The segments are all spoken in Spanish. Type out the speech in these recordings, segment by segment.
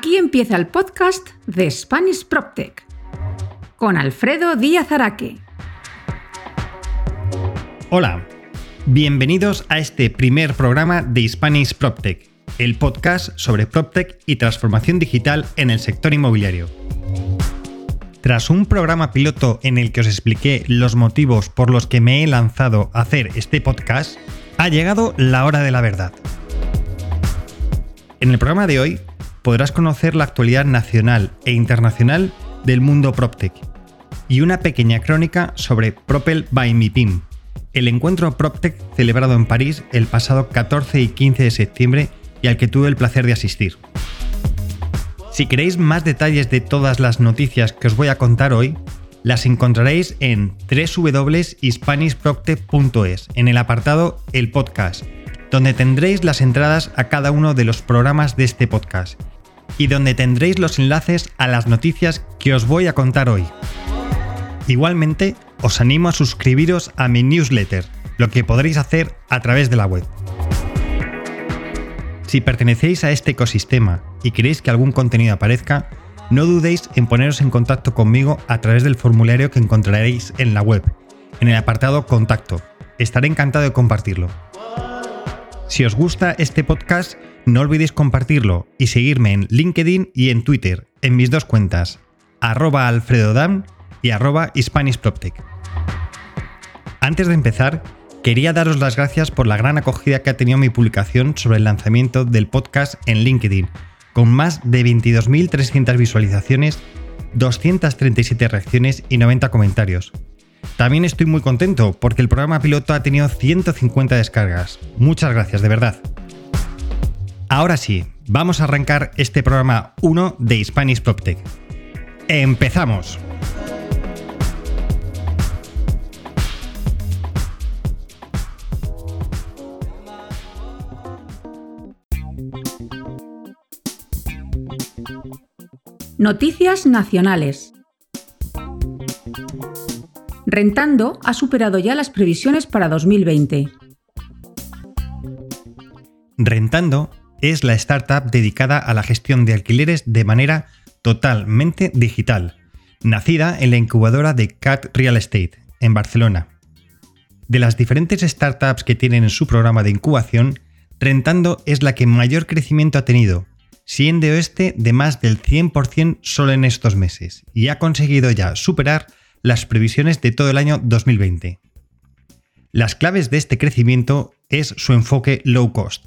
Aquí empieza el podcast de Spanish PropTech con Alfredo Díaz Araque. Hola, bienvenidos a este primer programa de Spanish PropTech, el podcast sobre PropTech y transformación digital en el sector inmobiliario. Tras un programa piloto en el que os expliqué los motivos por los que me he lanzado a hacer este podcast, ha llegado la hora de la verdad. En el programa de hoy podrás conocer la actualidad nacional e internacional del mundo PropTech y una pequeña crónica sobre Propel by MIPIM, el encuentro PropTech celebrado en París el pasado 14 y 15 de septiembre y al que tuve el placer de asistir. Si queréis más detalles de todas las noticias que os voy a contar hoy, las encontraréis en www.hispanishproctech.es en el apartado El Podcast, donde tendréis las entradas a cada uno de los programas de este podcast y donde tendréis los enlaces a las noticias que os voy a contar hoy. Igualmente, os animo a suscribiros a mi newsletter, lo que podréis hacer a través de la web. Si pertenecéis a este ecosistema y queréis que algún contenido aparezca, no dudéis en poneros en contacto conmigo a través del formulario que encontraréis en la web, en el apartado Contacto. Estaré encantado de compartirlo. Si os gusta este podcast, no olvidéis compartirlo y seguirme en LinkedIn y en Twitter, en mis dos cuentas, arroba alfredodam y arroba Antes de empezar, quería daros las gracias por la gran acogida que ha tenido mi publicación sobre el lanzamiento del podcast en LinkedIn, con más de 22.300 visualizaciones, 237 reacciones y 90 comentarios. También estoy muy contento porque el programa piloto ha tenido 150 descargas. Muchas gracias, de verdad. Ahora sí, vamos a arrancar este programa 1 de Spanish PropTech. ¡Empezamos! Noticias nacionales. Rentando ha superado ya las previsiones para 2020. Rentando es la startup dedicada a la gestión de alquileres de manera totalmente digital, nacida en la incubadora de CAT Real Estate, en Barcelona. De las diferentes startups que tienen en su programa de incubación, Rentando es la que mayor crecimiento ha tenido, siendo este de más del 100% solo en estos meses, y ha conseguido ya superar las previsiones de todo el año 2020. Las claves de este crecimiento es su enfoque low cost,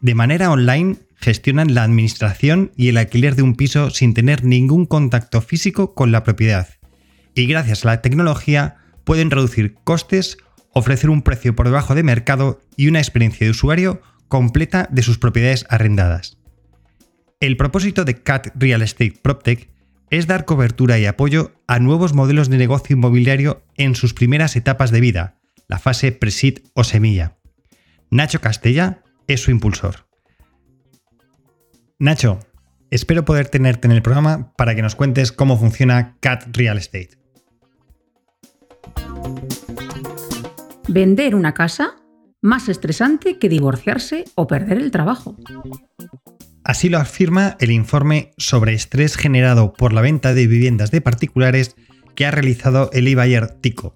de manera online gestionan la administración y el alquiler de un piso sin tener ningún contacto físico con la propiedad. Y gracias a la tecnología pueden reducir costes, ofrecer un precio por debajo de mercado y una experiencia de usuario completa de sus propiedades arrendadas. El propósito de CAT Real Estate PropTech es dar cobertura y apoyo a nuevos modelos de negocio inmobiliario en sus primeras etapas de vida, la fase pre o semilla. Nacho Castella, es su impulsor. Nacho, espero poder tenerte en el programa para que nos cuentes cómo funciona CAT Real Estate. Vender una casa más estresante que divorciarse o perder el trabajo. Así lo afirma el informe sobre estrés generado por la venta de viviendas de particulares que ha realizado el eBayer Tico,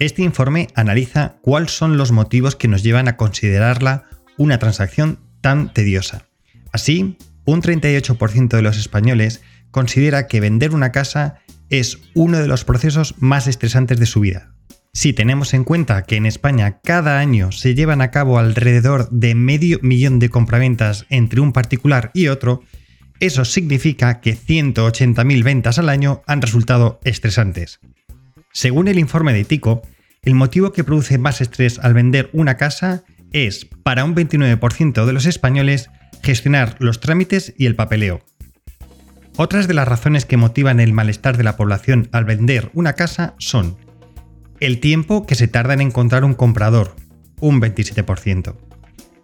este informe analiza cuáles son los motivos que nos llevan a considerarla una transacción tan tediosa. Así, un 38% de los españoles considera que vender una casa es uno de los procesos más estresantes de su vida. Si tenemos en cuenta que en España cada año se llevan a cabo alrededor de medio millón de compraventas entre un particular y otro, eso significa que 180.000 ventas al año han resultado estresantes. Según el informe de Tico, el motivo que produce más estrés al vender una casa es, para un 29% de los españoles, gestionar los trámites y el papeleo. Otras de las razones que motivan el malestar de la población al vender una casa son el tiempo que se tarda en encontrar un comprador, un 27%,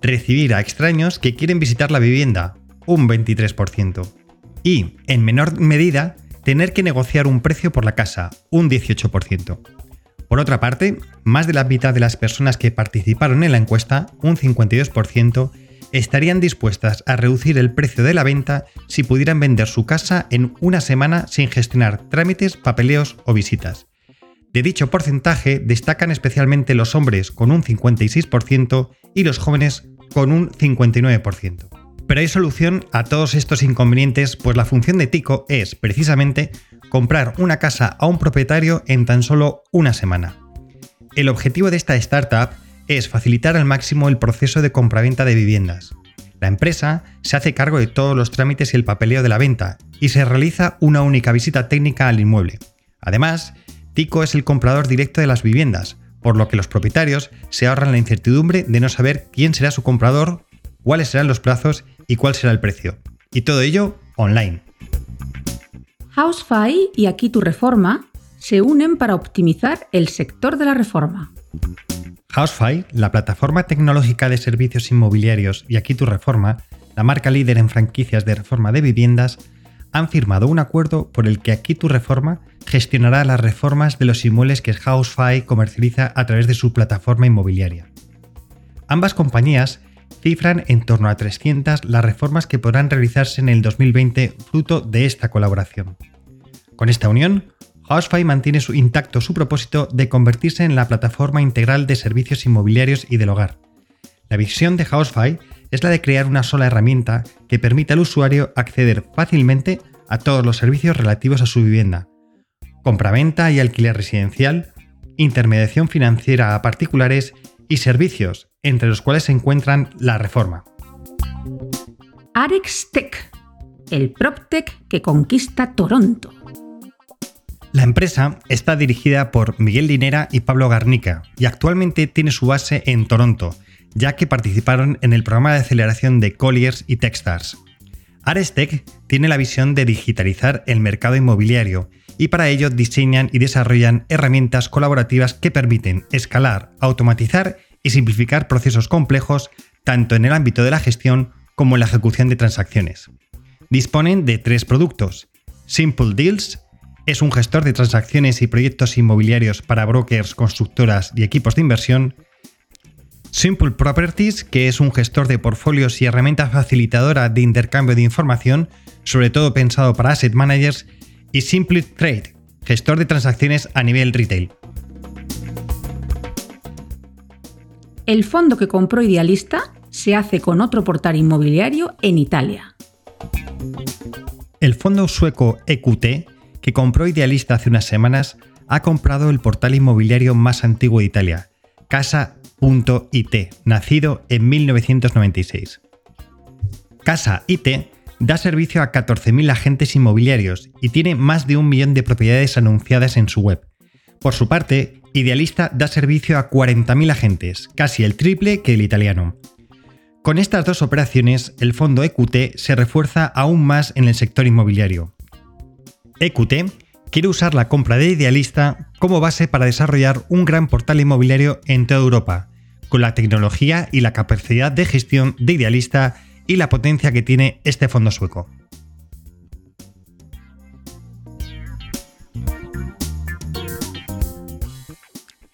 recibir a extraños que quieren visitar la vivienda, un 23%, y, en menor medida, tener que negociar un precio por la casa, un 18%. Por otra parte, más de la mitad de las personas que participaron en la encuesta, un 52%, estarían dispuestas a reducir el precio de la venta si pudieran vender su casa en una semana sin gestionar trámites, papeleos o visitas. De dicho porcentaje destacan especialmente los hombres con un 56% y los jóvenes con un 59%. Pero hay solución a todos estos inconvenientes, pues la función de Tico es, precisamente, comprar una casa a un propietario en tan solo una semana. El objetivo de esta startup es facilitar al máximo el proceso de compraventa de viviendas. La empresa se hace cargo de todos los trámites y el papeleo de la venta y se realiza una única visita técnica al inmueble. Además, Tico es el comprador directo de las viviendas, por lo que los propietarios se ahorran la incertidumbre de no saber quién será su comprador, cuáles serán los plazos y cuál será el precio. Y todo ello online. Housefy y Aquí tu Reforma se unen para optimizar el sector de la reforma. Housefy, la plataforma tecnológica de servicios inmobiliarios y Aquí tu Reforma, la marca líder en franquicias de reforma de viviendas, han firmado un acuerdo por el que Aquí tu Reforma gestionará las reformas de los inmuebles que Housefy comercializa a través de su plataforma inmobiliaria. Ambas compañías cifran en torno a 300 las reformas que podrán realizarse en el 2020 fruto de esta colaboración. Con esta unión, Housefy mantiene su, intacto su propósito de convertirse en la plataforma integral de servicios inmobiliarios y del hogar. La visión de Housefy es la de crear una sola herramienta que permita al usuario acceder fácilmente a todos los servicios relativos a su vivienda. Compraventa y alquiler residencial, intermediación financiera a particulares y servicios, entre los cuales se encuentran la reforma. Arex Tech, el PropTech que conquista Toronto. La empresa está dirigida por Miguel Linera y Pablo Garnica y actualmente tiene su base en Toronto, ya que participaron en el programa de aceleración de Colliers y Techstars. Arestec tiene la visión de digitalizar el mercado inmobiliario y para ello diseñan y desarrollan herramientas colaborativas que permiten escalar, automatizar y simplificar procesos complejos tanto en el ámbito de la gestión como en la ejecución de transacciones. Disponen de tres productos, Simple Deals, es un gestor de transacciones y proyectos inmobiliarios para brokers, constructoras y equipos de inversión. Simple Properties, que es un gestor de portfolios y herramienta facilitadora de intercambio de información, sobre todo pensado para asset managers. Y Simple Trade, gestor de transacciones a nivel retail. El fondo que compró Idealista se hace con otro portal inmobiliario en Italia. El fondo sueco EQT que compró Idealista hace unas semanas, ha comprado el portal inmobiliario más antiguo de Italia, Casa.it, nacido en 1996. Casa.it da servicio a 14.000 agentes inmobiliarios y tiene más de un millón de propiedades anunciadas en su web. Por su parte, Idealista da servicio a 40.000 agentes, casi el triple que el italiano. Con estas dos operaciones, el fondo EQT se refuerza aún más en el sector inmobiliario. EQT quiere usar la compra de Idealista como base para desarrollar un gran portal inmobiliario en toda Europa, con la tecnología y la capacidad de gestión de Idealista y la potencia que tiene este fondo sueco.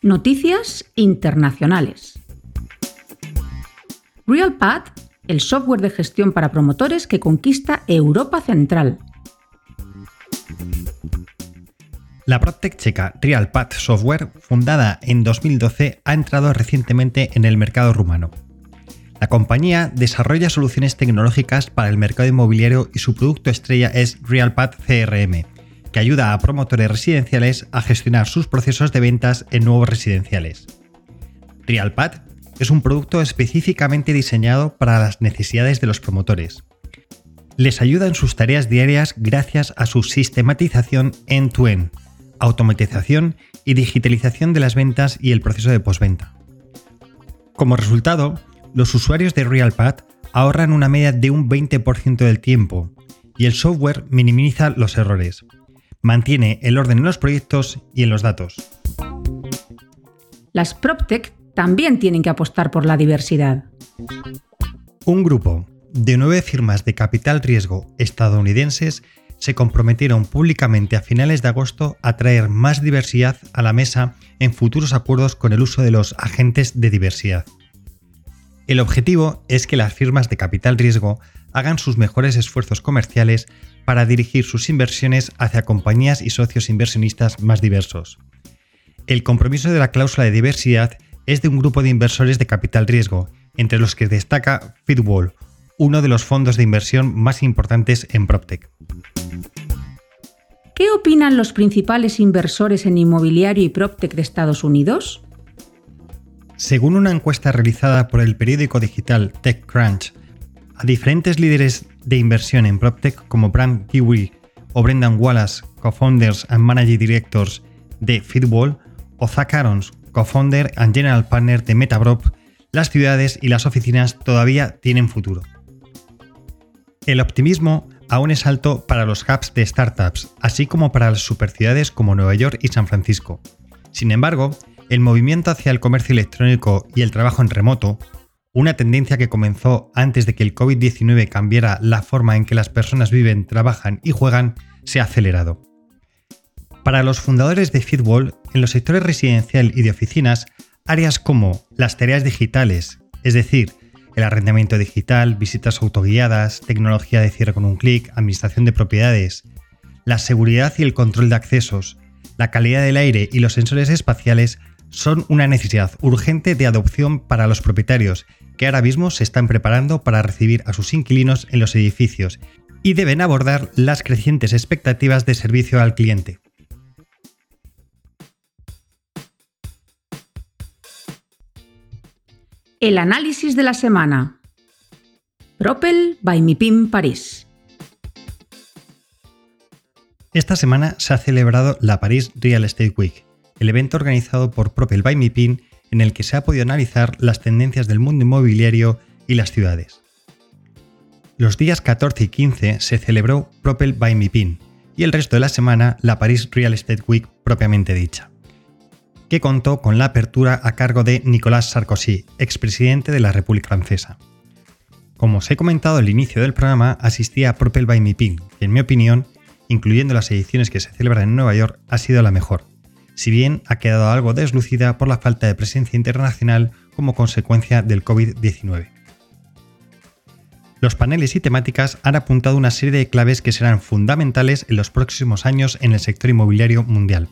Noticias internacionales. RealPad, el software de gestión para promotores que conquista Europa Central. La PropTech checa RealPad Software, fundada en 2012, ha entrado recientemente en el mercado rumano. La compañía desarrolla soluciones tecnológicas para el mercado inmobiliario y su producto estrella es RealPad CRM, que ayuda a promotores residenciales a gestionar sus procesos de ventas en nuevos residenciales. RealPad es un producto específicamente diseñado para las necesidades de los promotores. Les ayuda en sus tareas diarias gracias a su sistematización end-to-end, automatización y digitalización de las ventas y el proceso de postventa. Como resultado, los usuarios de RealPad ahorran una media de un 20% del tiempo y el software minimiza los errores. Mantiene el orden en los proyectos y en los datos. Las PropTech también tienen que apostar por la diversidad. Un grupo de nueve firmas de capital riesgo estadounidenses se comprometieron públicamente a finales de agosto a traer más diversidad a la mesa en futuros acuerdos con el uso de los agentes de diversidad. El objetivo es que las firmas de capital riesgo hagan sus mejores esfuerzos comerciales para dirigir sus inversiones hacia compañías y socios inversionistas más diversos. El compromiso de la cláusula de diversidad es de un grupo de inversores de capital riesgo, entre los que destaca Fitwall, uno de los fondos de inversión más importantes en PropTech. ¿Qué opinan los principales inversores en inmobiliario y PropTech de Estados Unidos? Según una encuesta realizada por el periódico digital TechCrunch, a diferentes líderes de inversión en PropTech como Bram Kiwi o Brendan Wallace, co-founders and managing directors de Fitwall, o Zach Arons, co-founder and general partner de Metaprop, las ciudades y las oficinas todavía tienen futuro. El optimismo aún es alto para los hubs de startups, así como para las superciudades como Nueva York y San Francisco. Sin embargo, el movimiento hacia el comercio electrónico y el trabajo en remoto una tendencia que comenzó antes de que el COVID-19 cambiara la forma en que las personas viven, trabajan y juegan, se ha acelerado. Para los fundadores de Fitwall, en los sectores residencial y de oficinas, áreas como las tareas digitales, es decir, el arrendamiento digital, visitas autoguiadas, tecnología de cierre con un clic, administración de propiedades, la seguridad y el control de accesos, la calidad del aire y los sensores espaciales son una necesidad urgente de adopción para los propietarios que ahora mismo se están preparando para recibir a sus inquilinos en los edificios y deben abordar las crecientes expectativas de servicio al cliente. El análisis de la semana. Propel by MIPIM París. Esta semana se ha celebrado la Paris Real Estate Week, el evento organizado por Propel by MIPIM en el que se ha podido analizar las tendencias del mundo inmobiliario y las ciudades. Los días 14 y 15 se celebró Propel by MIPIN y el resto de la semana la Paris Real Estate Week propiamente dicha, que contó con la apertura a cargo de Nicolas Sarkozy, expresidente de la República Francesa. Como os he comentado al inicio del programa, asistí a Propel by MIPIN, que en mi opinión, incluyendo las ediciones que se celebran en Nueva York, ha sido la mejor si bien ha quedado algo deslucida por la falta de presencia internacional como consecuencia del COVID-19. Los paneles y temáticas han apuntado una serie de claves que serán fundamentales en los próximos años en el sector inmobiliario mundial.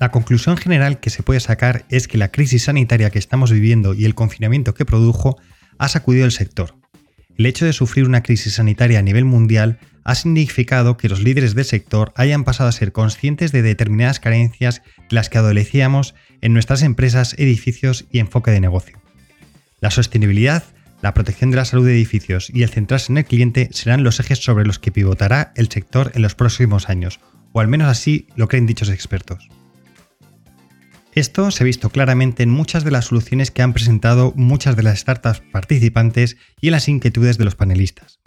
La conclusión general que se puede sacar es que la crisis sanitaria que estamos viviendo y el confinamiento que produjo ha sacudido el sector. El hecho de sufrir una crisis sanitaria a nivel mundial ha significado que los líderes del sector hayan pasado a ser conscientes de determinadas carencias de las que adolecíamos en nuestras empresas, edificios y enfoque de negocio. La sostenibilidad, la protección de la salud de edificios y el centrarse en el cliente serán los ejes sobre los que pivotará el sector en los próximos años, o al menos así lo creen dichos expertos. Esto se ha visto claramente en muchas de las soluciones que han presentado muchas de las startups participantes y en las inquietudes de los panelistas.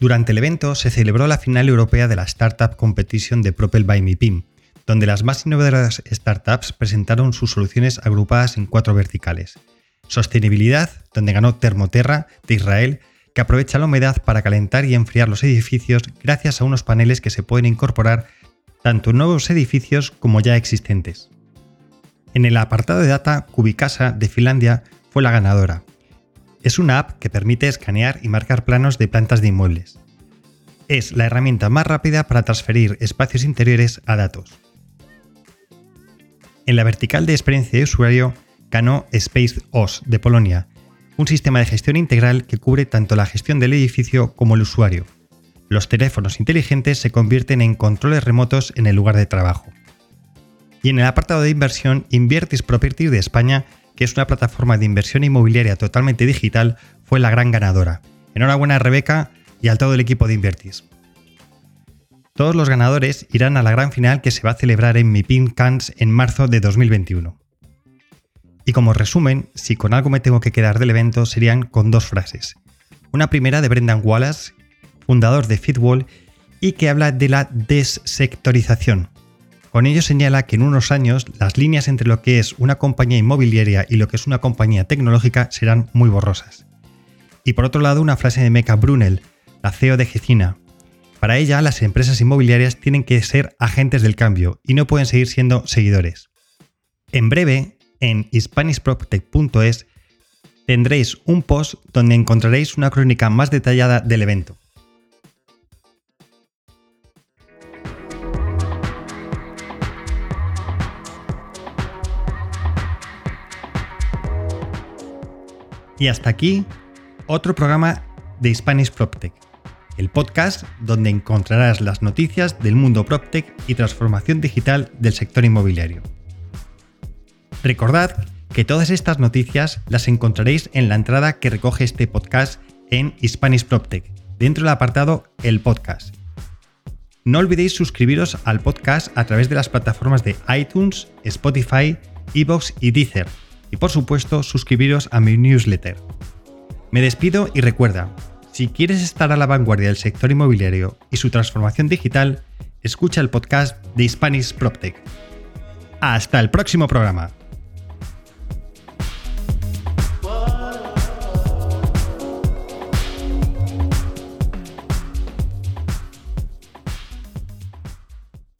Durante el evento se celebró la final europea de la Startup Competition de Propel by MIPIM, donde las más innovadoras startups presentaron sus soluciones agrupadas en cuatro verticales. Sostenibilidad, donde ganó Termoterra de Israel, que aprovecha la humedad para calentar y enfriar los edificios gracias a unos paneles que se pueden incorporar tanto en nuevos edificios como ya existentes. En el apartado de data, Cubicasa de Finlandia fue la ganadora, es una app que permite escanear y marcar planos de plantas de inmuebles. Es la herramienta más rápida para transferir espacios interiores a datos. En la vertical de experiencia de usuario ganó Space OS de Polonia, un sistema de gestión integral que cubre tanto la gestión del edificio como el usuario. Los teléfonos inteligentes se convierten en controles remotos en el lugar de trabajo. Y en el apartado de inversión, Inviertis Property de España que es una plataforma de inversión inmobiliaria totalmente digital, fue la gran ganadora. Enhorabuena a Rebeca y al todo el equipo de Invertis. Todos los ganadores irán a la gran final que se va a celebrar en MIPIM Cannes en marzo de 2021. Y como resumen, si con algo me tengo que quedar del evento serían con dos frases. Una primera de Brendan Wallace, fundador de Fitwall, y que habla de la dessectorización, con ello señala que en unos años las líneas entre lo que es una compañía inmobiliaria y lo que es una compañía tecnológica serán muy borrosas. Y por otro lado, una frase de Mecca Brunel, la CEO de Gecina. Para ella, las empresas inmobiliarias tienen que ser agentes del cambio y no pueden seguir siendo seguidores. En breve, en hispanishproptech.es tendréis un post donde encontraréis una crónica más detallada del evento. Y hasta aquí otro programa de Spanish PropTech, el podcast donde encontrarás las noticias del mundo PropTech y transformación digital del sector inmobiliario. Recordad que todas estas noticias las encontraréis en la entrada que recoge este podcast en Spanish PropTech, dentro del apartado El Podcast. No olvidéis suscribiros al podcast a través de las plataformas de iTunes, Spotify, Evox y Deezer y por supuesto suscribiros a mi newsletter. Me despido y recuerda, si quieres estar a la vanguardia del sector inmobiliario y su transformación digital, escucha el podcast de Spanish PropTech. Hasta el próximo programa.